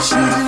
是。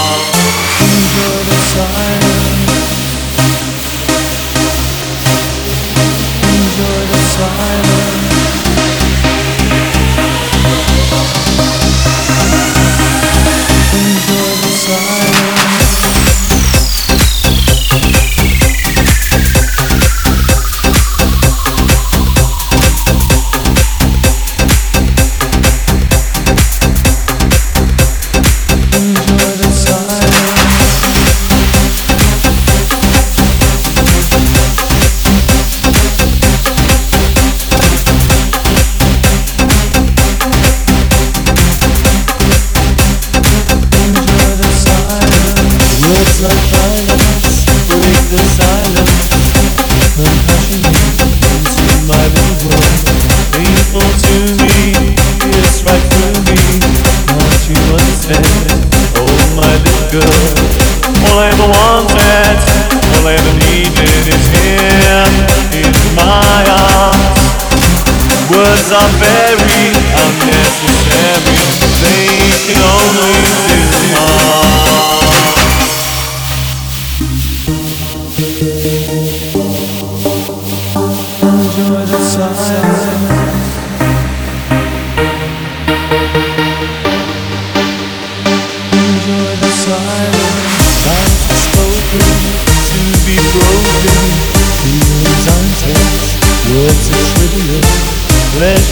Enjoy the silence. Enjoy the silence.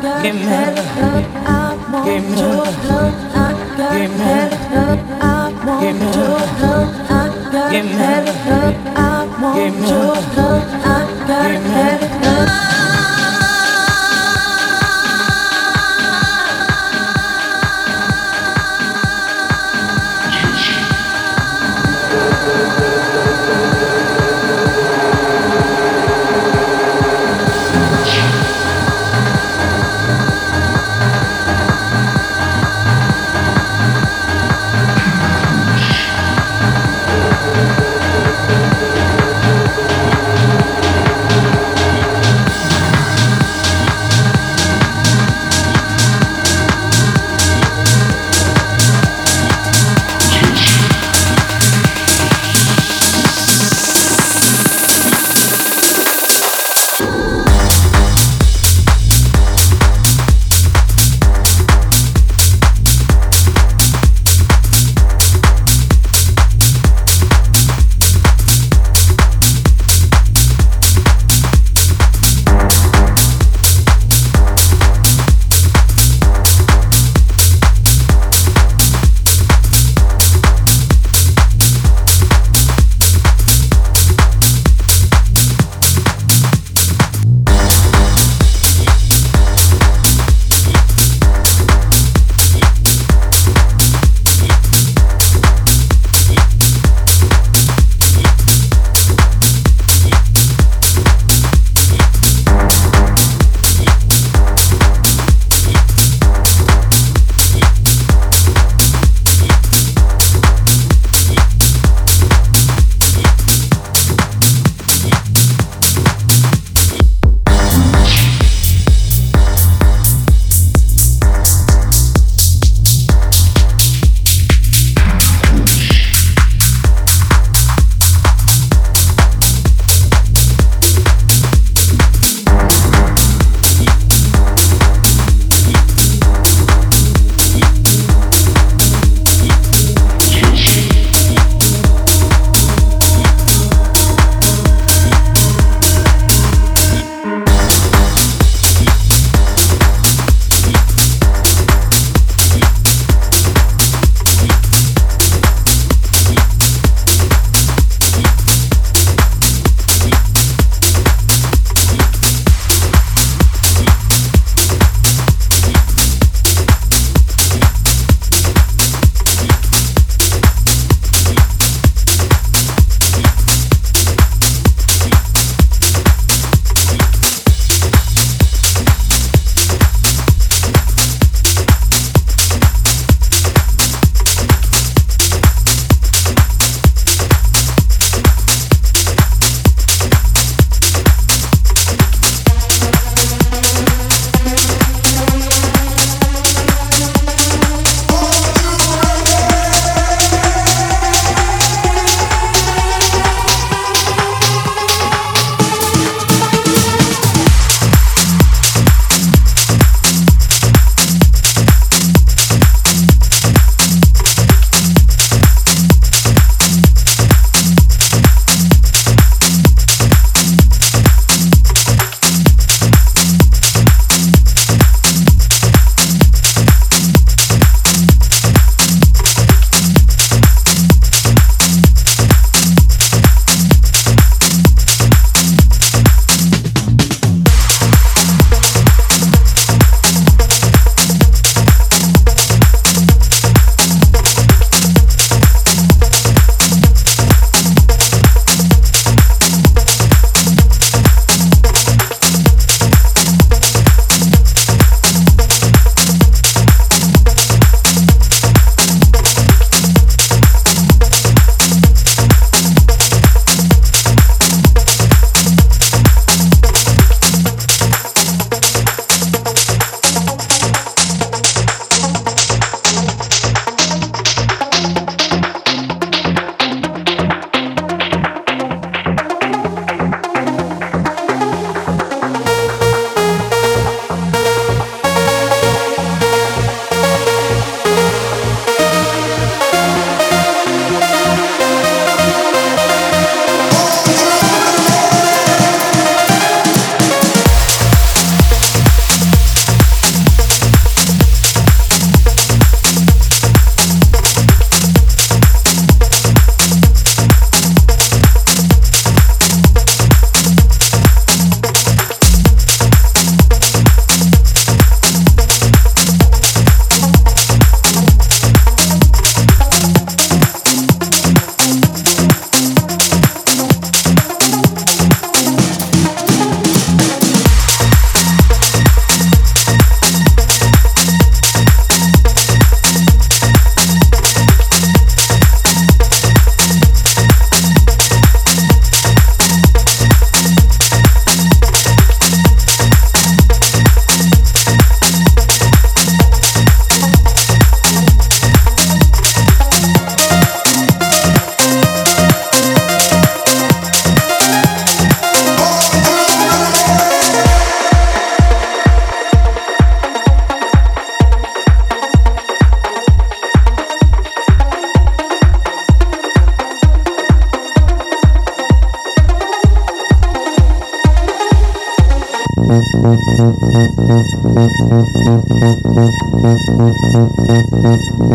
Give me love. I Give me love. Give me love. Give me love. I me love. Give me love. I got love.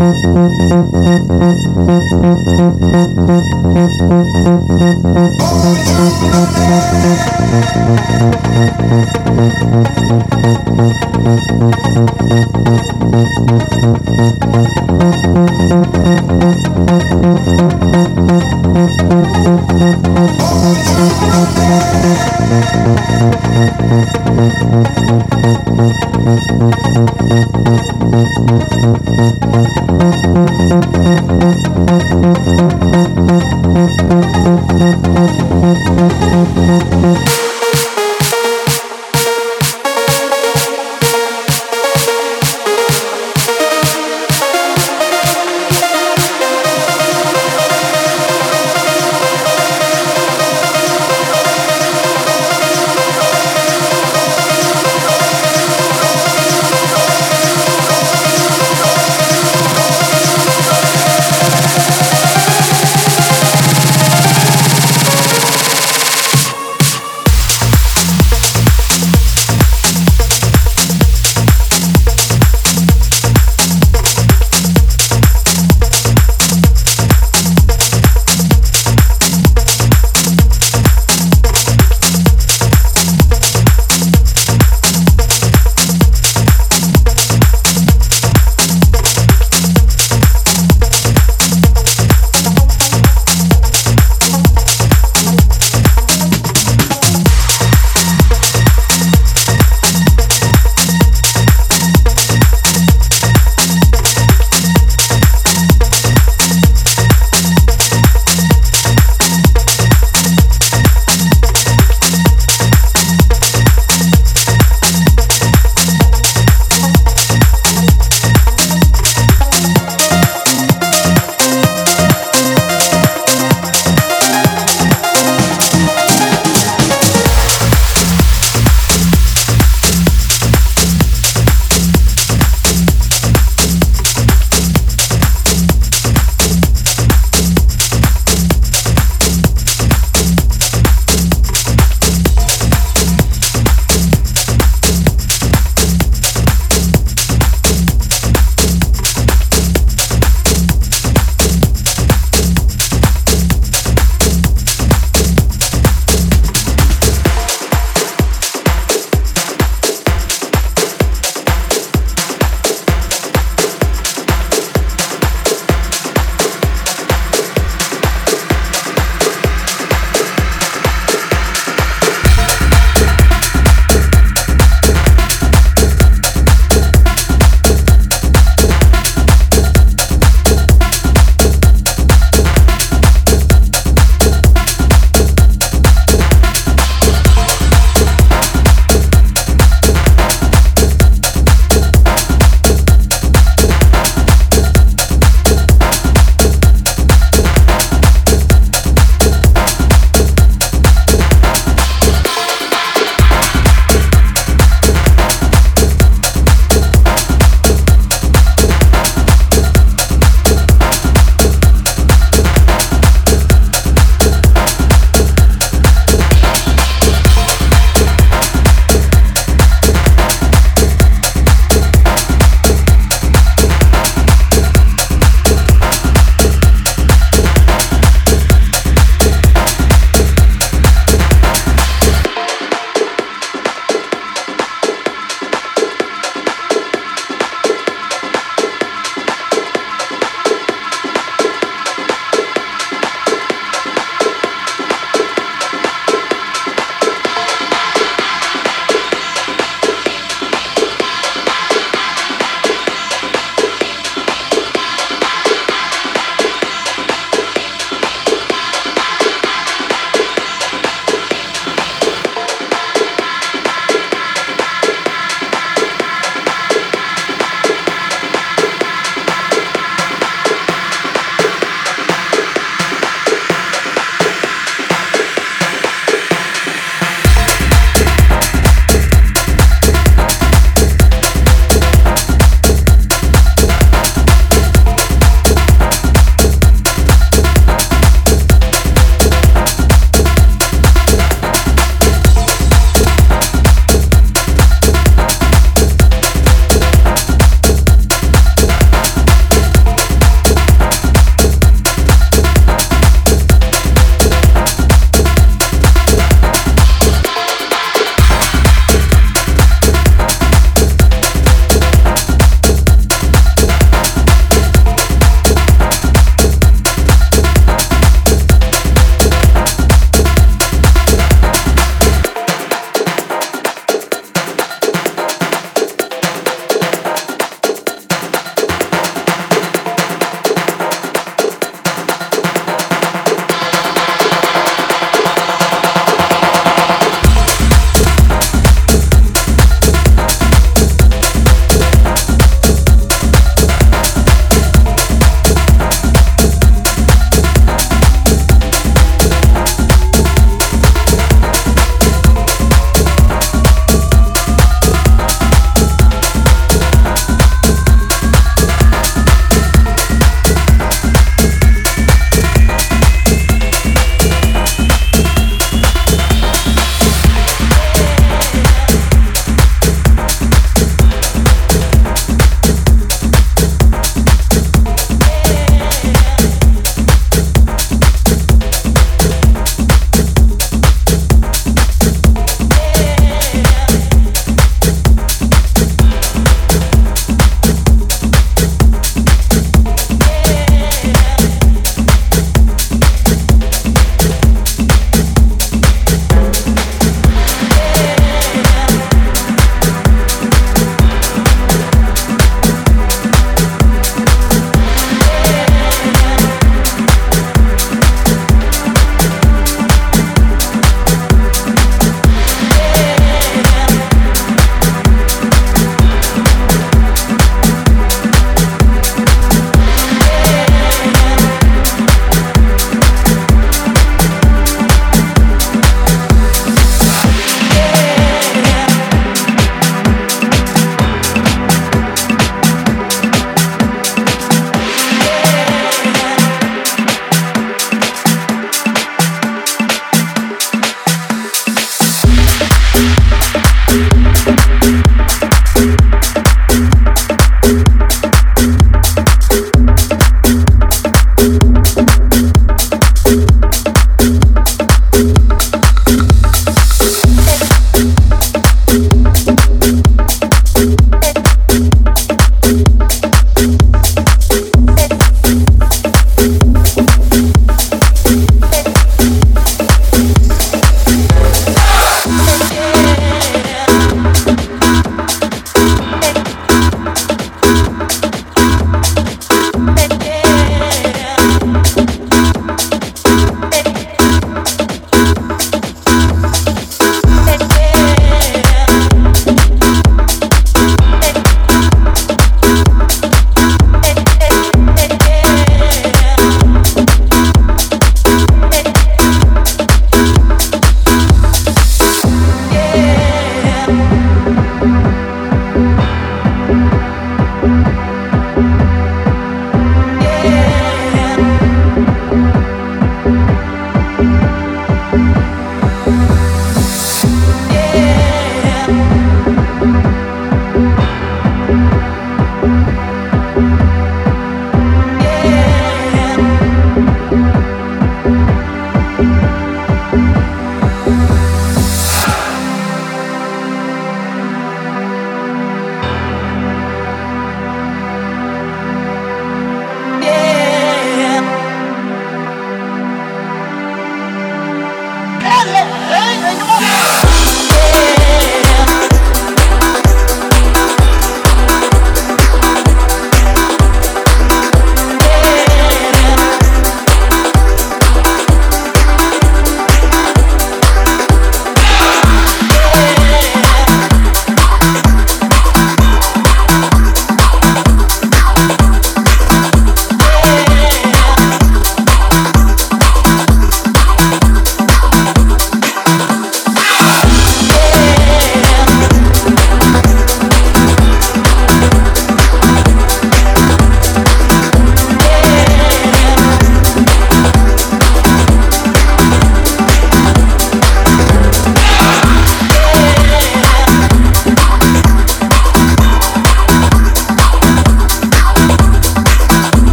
Thank Thank